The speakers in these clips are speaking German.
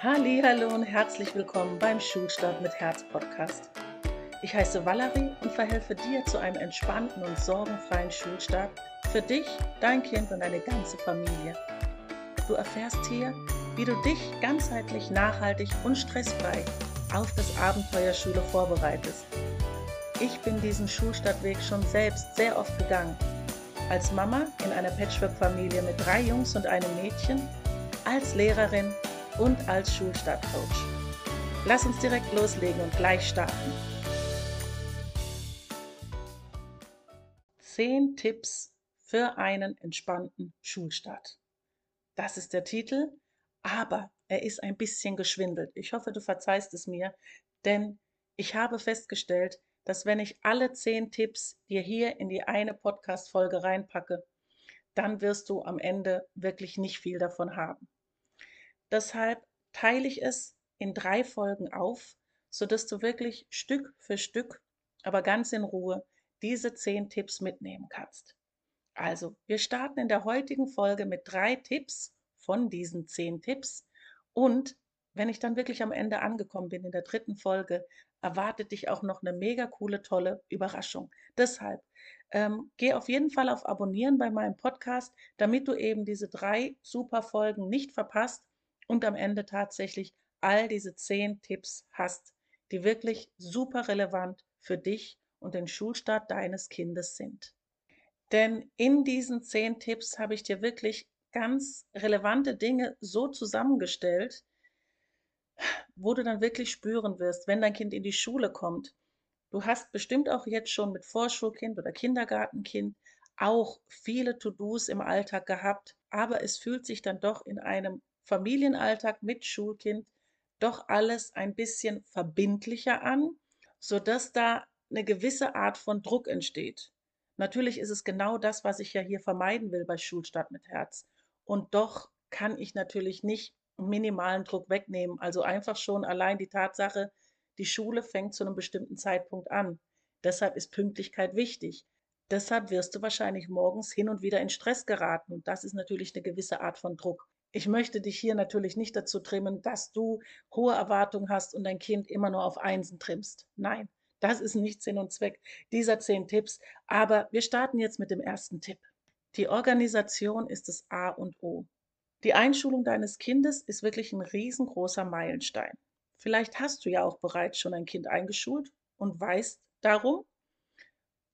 Hallo und herzlich willkommen beim Schulstart mit Herz Podcast. Ich heiße Valerie und verhelfe dir zu einem entspannten und sorgenfreien Schulstart für dich, dein Kind und deine ganze Familie. Du erfährst hier, wie du dich ganzheitlich, nachhaltig und stressfrei auf das Abenteuer Schule vorbereitest. Ich bin diesen Schulstartweg schon selbst sehr oft gegangen. Als Mama in einer Patchwork-Familie mit drei Jungs und einem Mädchen, als Lehrerin und als Schulstartcoach. Lass uns direkt loslegen und gleich starten. Zehn Tipps für einen entspannten Schulstart. Das ist der Titel, aber er ist ein bisschen geschwindelt. Ich hoffe, du verzeihst es mir, denn ich habe festgestellt, dass wenn ich alle zehn Tipps dir hier in die eine Podcast-Folge reinpacke, dann wirst du am Ende wirklich nicht viel davon haben. Deshalb teile ich es in drei Folgen auf, sodass du wirklich Stück für Stück, aber ganz in Ruhe, diese zehn Tipps mitnehmen kannst. Also, wir starten in der heutigen Folge mit drei Tipps von diesen zehn Tipps. Und wenn ich dann wirklich am Ende angekommen bin in der dritten Folge, erwartet dich auch noch eine mega coole, tolle Überraschung. Deshalb ähm, geh auf jeden Fall auf Abonnieren bei meinem Podcast, damit du eben diese drei super Folgen nicht verpasst und am Ende tatsächlich all diese zehn Tipps hast, die wirklich super relevant für dich und den Schulstart deines Kindes sind. Denn in diesen zehn Tipps habe ich dir wirklich ganz relevante Dinge so zusammengestellt, wo du dann wirklich spüren wirst, wenn dein Kind in die Schule kommt. Du hast bestimmt auch jetzt schon mit Vorschulkind oder Kindergartenkind auch viele To-Dos im Alltag gehabt, aber es fühlt sich dann doch in einem Familienalltag mit Schulkind doch alles ein bisschen verbindlicher an, sodass da eine gewisse Art von Druck entsteht. Natürlich ist es genau das, was ich ja hier vermeiden will bei Schulstart mit Herz. Und doch kann ich natürlich nicht minimalen Druck wegnehmen. Also einfach schon allein die Tatsache, die Schule fängt zu einem bestimmten Zeitpunkt an. Deshalb ist Pünktlichkeit wichtig. Deshalb wirst du wahrscheinlich morgens hin und wieder in Stress geraten. Und das ist natürlich eine gewisse Art von Druck. Ich möchte dich hier natürlich nicht dazu trimmen, dass du hohe Erwartungen hast und dein Kind immer nur auf Einsen trimmst. Nein, das ist nicht Sinn und Zweck dieser zehn Tipps. Aber wir starten jetzt mit dem ersten Tipp. Die Organisation ist das A und O. Die Einschulung deines Kindes ist wirklich ein riesengroßer Meilenstein. Vielleicht hast du ja auch bereits schon ein Kind eingeschult und weißt darum.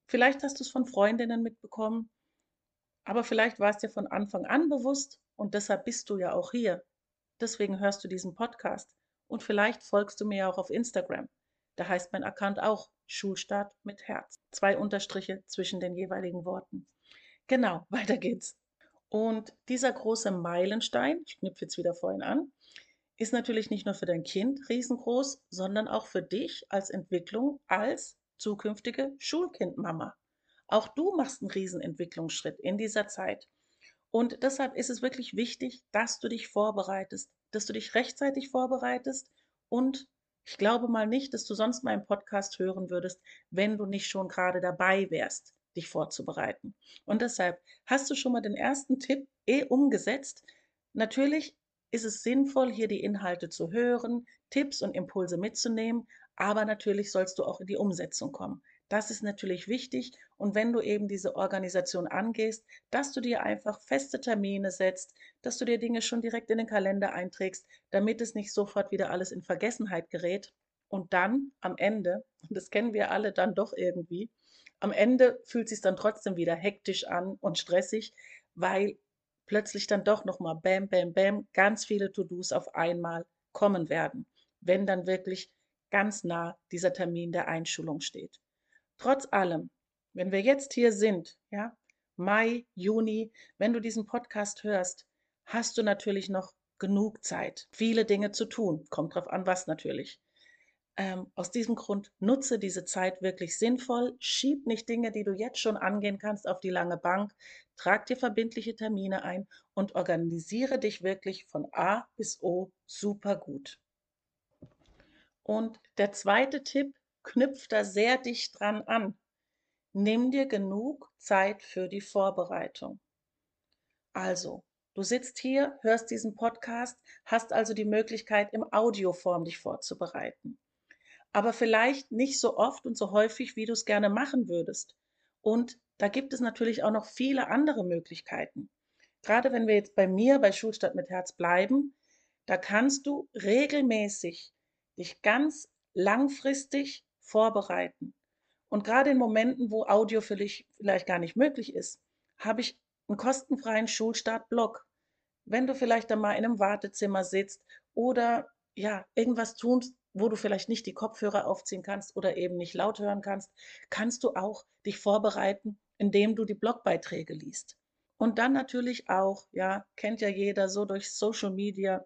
Vielleicht hast du es von Freundinnen mitbekommen, aber vielleicht war es dir von Anfang an bewusst und deshalb bist du ja auch hier. Deswegen hörst du diesen Podcast. Und vielleicht folgst du mir auch auf Instagram. Da heißt mein Account auch Schulstart mit Herz. Zwei Unterstriche zwischen den jeweiligen Worten. Genau, weiter geht's. Und dieser große Meilenstein, ich knüpfe jetzt wieder vorhin an, ist natürlich nicht nur für dein Kind riesengroß, sondern auch für dich als Entwicklung als zukünftige Schulkindmama. Auch du machst einen Riesenentwicklungsschritt in dieser Zeit. Und deshalb ist es wirklich wichtig, dass du dich vorbereitest, dass du dich rechtzeitig vorbereitest und ich glaube mal nicht, dass du sonst meinen Podcast hören würdest, wenn du nicht schon gerade dabei wärst, dich vorzubereiten. Und deshalb hast du schon mal den ersten Tipp eh umgesetzt. Natürlich ist es sinnvoll, hier die Inhalte zu hören, Tipps und Impulse mitzunehmen, aber natürlich sollst du auch in die Umsetzung kommen. Das ist natürlich wichtig. Und wenn du eben diese Organisation angehst, dass du dir einfach feste Termine setzt, dass du dir Dinge schon direkt in den Kalender einträgst, damit es nicht sofort wieder alles in Vergessenheit gerät. Und dann am Ende, und das kennen wir alle dann doch irgendwie, am Ende fühlt es sich dann trotzdem wieder hektisch an und stressig, weil plötzlich dann doch nochmal bam, bam, bam, ganz viele To-Dos auf einmal kommen werden, wenn dann wirklich ganz nah dieser Termin der Einschulung steht. Trotz allem, wenn wir jetzt hier sind, ja, Mai, Juni, wenn du diesen Podcast hörst, hast du natürlich noch genug Zeit, viele Dinge zu tun. Kommt drauf an, was natürlich. Ähm, aus diesem Grund nutze diese Zeit wirklich sinnvoll. Schieb nicht Dinge, die du jetzt schon angehen kannst, auf die lange Bank. Trag dir verbindliche Termine ein und organisiere dich wirklich von A bis O super gut. Und der zweite Tipp knüpft da sehr dicht dran an. Nimm dir genug Zeit für die Vorbereitung. Also, Du sitzt hier, hörst diesen Podcast, hast also die Möglichkeit, im Audioform dich vorzubereiten. Aber vielleicht nicht so oft und so häufig, wie du es gerne machen würdest. Und da gibt es natürlich auch noch viele andere Möglichkeiten. Gerade wenn wir jetzt bei mir bei Schulstadt mit Herz bleiben, da kannst du regelmäßig dich ganz langfristig vorbereiten. Und gerade in Momenten, wo Audio für dich vielleicht gar nicht möglich ist, habe ich einen kostenfreien Schulstart-Blog. Wenn du vielleicht dann mal in einem Wartezimmer sitzt oder ja, irgendwas tust, wo du vielleicht nicht die Kopfhörer aufziehen kannst oder eben nicht laut hören kannst, kannst du auch dich vorbereiten, indem du die Blogbeiträge liest. Und dann natürlich auch, ja, kennt ja jeder so durch Social Media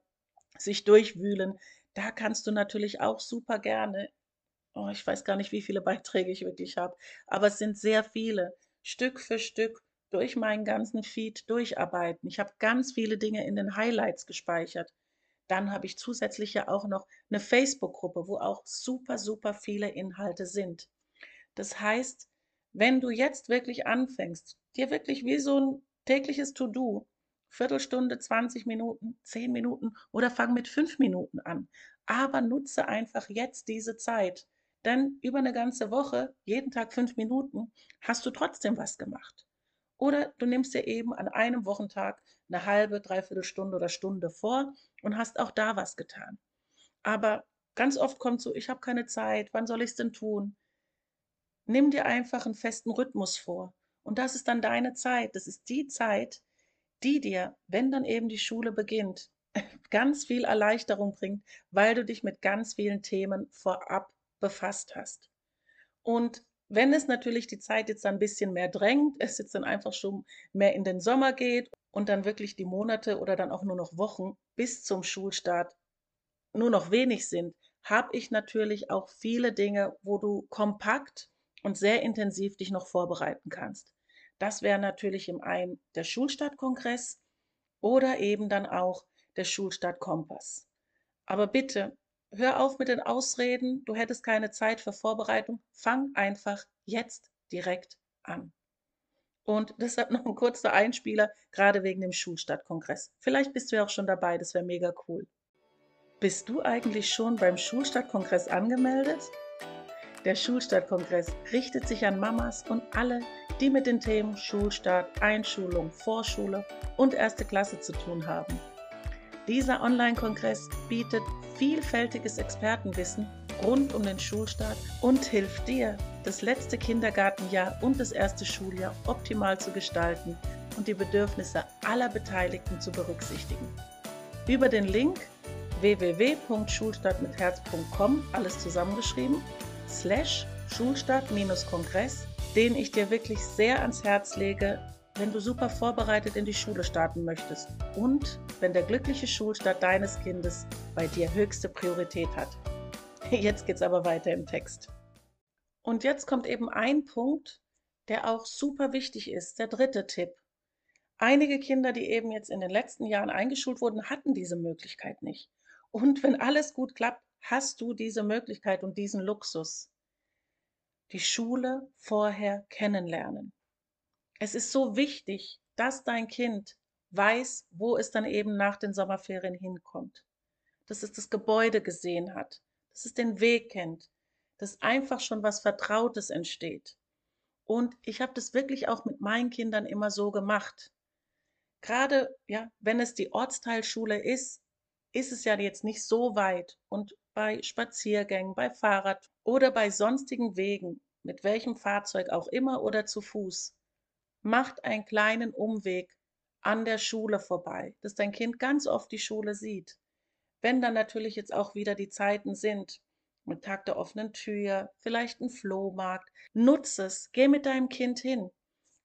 sich durchwühlen. Da kannst du natürlich auch super gerne, oh, ich weiß gar nicht, wie viele Beiträge ich wirklich habe, aber es sind sehr viele, Stück für Stück durch meinen ganzen Feed durcharbeiten. Ich habe ganz viele Dinge in den Highlights gespeichert. Dann habe ich zusätzlich ja auch noch eine Facebook-Gruppe, wo auch super, super viele Inhalte sind. Das heißt, wenn du jetzt wirklich anfängst, dir wirklich wie so ein tägliches To-Do, Viertelstunde, 20 Minuten, 10 Minuten oder fang mit 5 Minuten an. Aber nutze einfach jetzt diese Zeit. Denn über eine ganze Woche, jeden Tag 5 Minuten, hast du trotzdem was gemacht. Oder du nimmst dir eben an einem Wochentag eine halbe, dreiviertel Stunde oder Stunde vor und hast auch da was getan. Aber ganz oft kommt so, ich habe keine Zeit, wann soll ich es denn tun? Nimm dir einfach einen festen Rhythmus vor. Und das ist dann deine Zeit. Das ist die Zeit, die dir, wenn dann eben die Schule beginnt, ganz viel Erleichterung bringt, weil du dich mit ganz vielen Themen vorab befasst hast. Und wenn es natürlich die Zeit jetzt ein bisschen mehr drängt, es jetzt dann einfach schon mehr in den Sommer geht und dann wirklich die Monate oder dann auch nur noch Wochen bis zum Schulstart nur noch wenig sind, habe ich natürlich auch viele Dinge, wo du kompakt und sehr intensiv dich noch vorbereiten kannst. Das wäre natürlich im einen der Schulstadtkongress oder eben dann auch der Schulstadtkompass. Aber bitte hör auf mit den Ausreden, du hättest keine Zeit für Vorbereitung. Fang einfach jetzt direkt an. Und deshalb noch ein kurzer Einspieler, gerade wegen dem Schulstadtkongress. Vielleicht bist du ja auch schon dabei, das wäre mega cool. Bist du eigentlich schon beim Schulstadtkongress angemeldet? Der Schulstadtkongress richtet sich an Mamas und alle, die mit den Themen Schulstart, Einschulung, Vorschule und erste Klasse zu tun haben. Dieser Online-Kongress bietet vielfältiges Expertenwissen rund um den Schulstart und hilft dir, das letzte Kindergartenjahr und das erste Schuljahr optimal zu gestalten und die Bedürfnisse aller Beteiligten zu berücksichtigen. Über den Link www.schulstartmitherz.com, alles zusammengeschrieben, slash Schulstart-Kongress, den ich dir wirklich sehr ans Herz lege, wenn du super vorbereitet in die Schule starten möchtest und wenn der glückliche Schulstart deines Kindes bei dir höchste Priorität hat. Jetzt geht's aber weiter im Text. Und jetzt kommt eben ein Punkt, der auch super wichtig ist, der dritte Tipp. Einige Kinder, die eben jetzt in den letzten Jahren eingeschult wurden, hatten diese Möglichkeit nicht. Und wenn alles gut klappt, hast du diese Möglichkeit und diesen Luxus. Die Schule vorher kennenlernen. Es ist so wichtig, dass dein Kind weiß, wo es dann eben nach den Sommerferien hinkommt. Dass es das Gebäude gesehen hat, dass es den Weg kennt, dass einfach schon was Vertrautes entsteht. Und ich habe das wirklich auch mit meinen Kindern immer so gemacht. Gerade, ja, wenn es die Ortsteilschule ist, ist es ja jetzt nicht so weit. Und bei Spaziergängen, bei Fahrrad oder bei sonstigen Wegen, mit welchem Fahrzeug auch immer oder zu Fuß, macht einen kleinen Umweg an der Schule vorbei, dass dein Kind ganz oft die Schule sieht. Wenn dann natürlich jetzt auch wieder die Zeiten sind, mit Tag der offenen Tür, vielleicht ein Flohmarkt, nutze es, geh mit deinem Kind hin.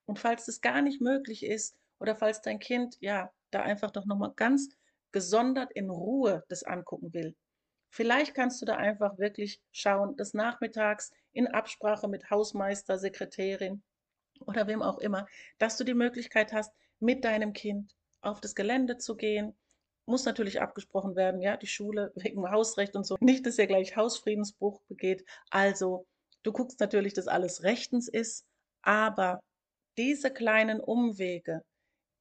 Und falls es gar nicht möglich ist oder falls dein Kind ja da einfach doch nochmal ganz gesondert in Ruhe das angucken will, vielleicht kannst du da einfach wirklich schauen, des Nachmittags in Absprache mit Hausmeister, Sekretärin oder wem auch immer, dass du die Möglichkeit hast, mit deinem Kind auf das Gelände zu gehen. Muss natürlich abgesprochen werden, ja, die Schule wegen Hausrecht und so. Nicht, dass er gleich Hausfriedensbruch begeht. Also, du guckst natürlich, dass alles rechtens ist, aber diese kleinen Umwege,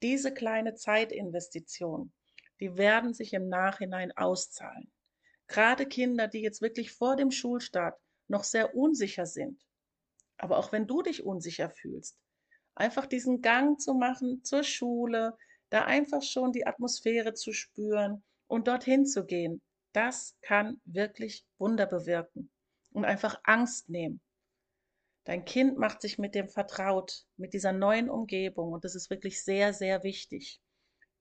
diese kleine Zeitinvestition, die werden sich im Nachhinein auszahlen. Gerade Kinder, die jetzt wirklich vor dem Schulstart noch sehr unsicher sind, aber auch wenn du dich unsicher fühlst, einfach diesen Gang zu machen zur Schule, da einfach schon die Atmosphäre zu spüren und dorthin zu gehen, das kann wirklich Wunder bewirken und einfach Angst nehmen. Dein Kind macht sich mit dem vertraut, mit dieser neuen Umgebung und das ist wirklich sehr, sehr wichtig.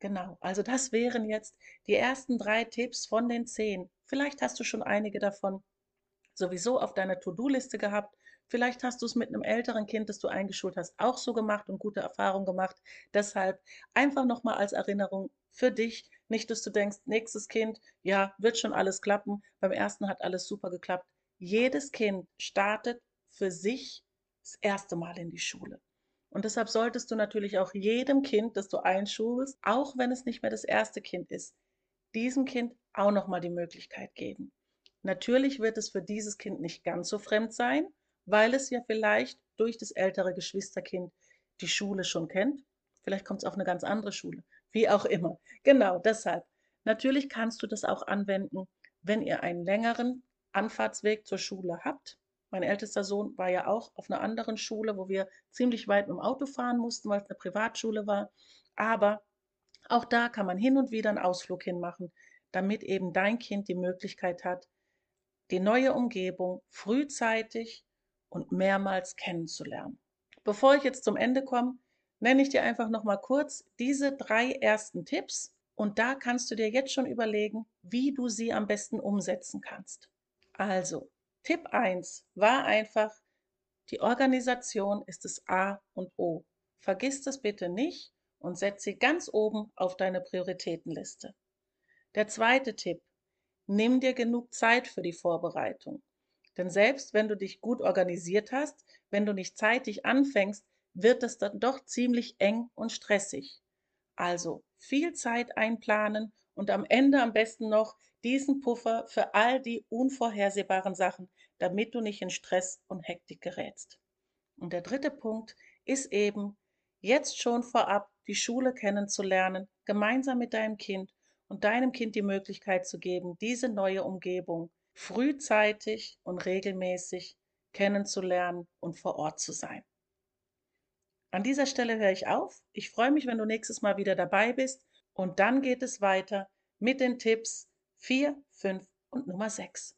Genau, also das wären jetzt die ersten drei Tipps von den zehn. Vielleicht hast du schon einige davon sowieso auf deiner To-Do-Liste gehabt. Vielleicht hast du es mit einem älteren Kind, das du eingeschult hast, auch so gemacht und gute Erfahrungen gemacht. Deshalb einfach nochmal als Erinnerung für dich, nicht, dass du denkst, nächstes Kind, ja, wird schon alles klappen. Beim ersten hat alles super geklappt. Jedes Kind startet für sich das erste Mal in die Schule. Und deshalb solltest du natürlich auch jedem Kind, das du einschulst, auch wenn es nicht mehr das erste Kind ist, diesem Kind auch nochmal die Möglichkeit geben. Natürlich wird es für dieses Kind nicht ganz so fremd sein, weil es ja vielleicht durch das ältere Geschwisterkind die Schule schon kennt. Vielleicht kommt es auf eine ganz andere Schule, wie auch immer. Genau, deshalb. Natürlich kannst du das auch anwenden, wenn ihr einen längeren Anfahrtsweg zur Schule habt mein ältester Sohn war ja auch auf einer anderen Schule, wo wir ziemlich weit mit dem Auto fahren mussten, weil es eine Privatschule war. Aber auch da kann man hin und wieder einen Ausflug hinmachen, damit eben dein Kind die Möglichkeit hat, die neue Umgebung frühzeitig und mehrmals kennenzulernen. Bevor ich jetzt zum Ende komme, nenne ich dir einfach noch mal kurz diese drei ersten Tipps und da kannst du dir jetzt schon überlegen, wie du sie am besten umsetzen kannst. Also, Tipp 1 war einfach, die Organisation ist das A und O. Vergiss das bitte nicht und setz sie ganz oben auf deine Prioritätenliste. Der zweite Tipp, nimm dir genug Zeit für die Vorbereitung. Denn selbst wenn du dich gut organisiert hast, wenn du nicht zeitig anfängst, wird es dann doch ziemlich eng und stressig. Also viel Zeit einplanen und am Ende am besten noch diesen Puffer für all die unvorhersehbaren Sachen, damit du nicht in Stress und Hektik gerätst. Und der dritte Punkt ist eben, jetzt schon vorab die Schule kennenzulernen, gemeinsam mit deinem Kind und deinem Kind die Möglichkeit zu geben, diese neue Umgebung frühzeitig und regelmäßig kennenzulernen und vor Ort zu sein. An dieser Stelle höre ich auf. Ich freue mich, wenn du nächstes Mal wieder dabei bist und dann geht es weiter mit den Tipps 4, 5 und Nummer 6.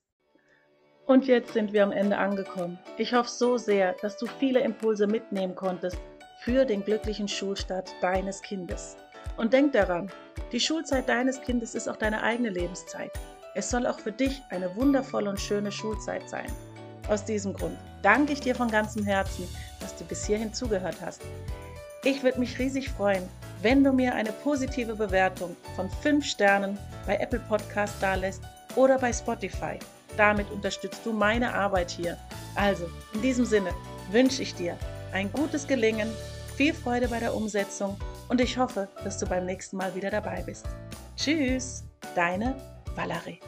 Und jetzt sind wir am Ende angekommen. Ich hoffe so sehr, dass du viele Impulse mitnehmen konntest für den glücklichen Schulstart deines Kindes. Und denk daran, die Schulzeit deines Kindes ist auch deine eigene Lebenszeit. Es soll auch für dich eine wundervolle und schöne Schulzeit sein. Aus diesem Grund danke ich dir von ganzem Herzen, dass du bis hierhin zugehört hast. Ich würde mich riesig freuen, wenn du mir eine positive Bewertung von 5 Sternen bei Apple Podcast dalässt oder bei Spotify. Damit unterstützt du meine Arbeit hier. Also, in diesem Sinne wünsche ich dir ein gutes Gelingen, viel Freude bei der Umsetzung und ich hoffe, dass du beim nächsten Mal wieder dabei bist. Tschüss, deine Valerie.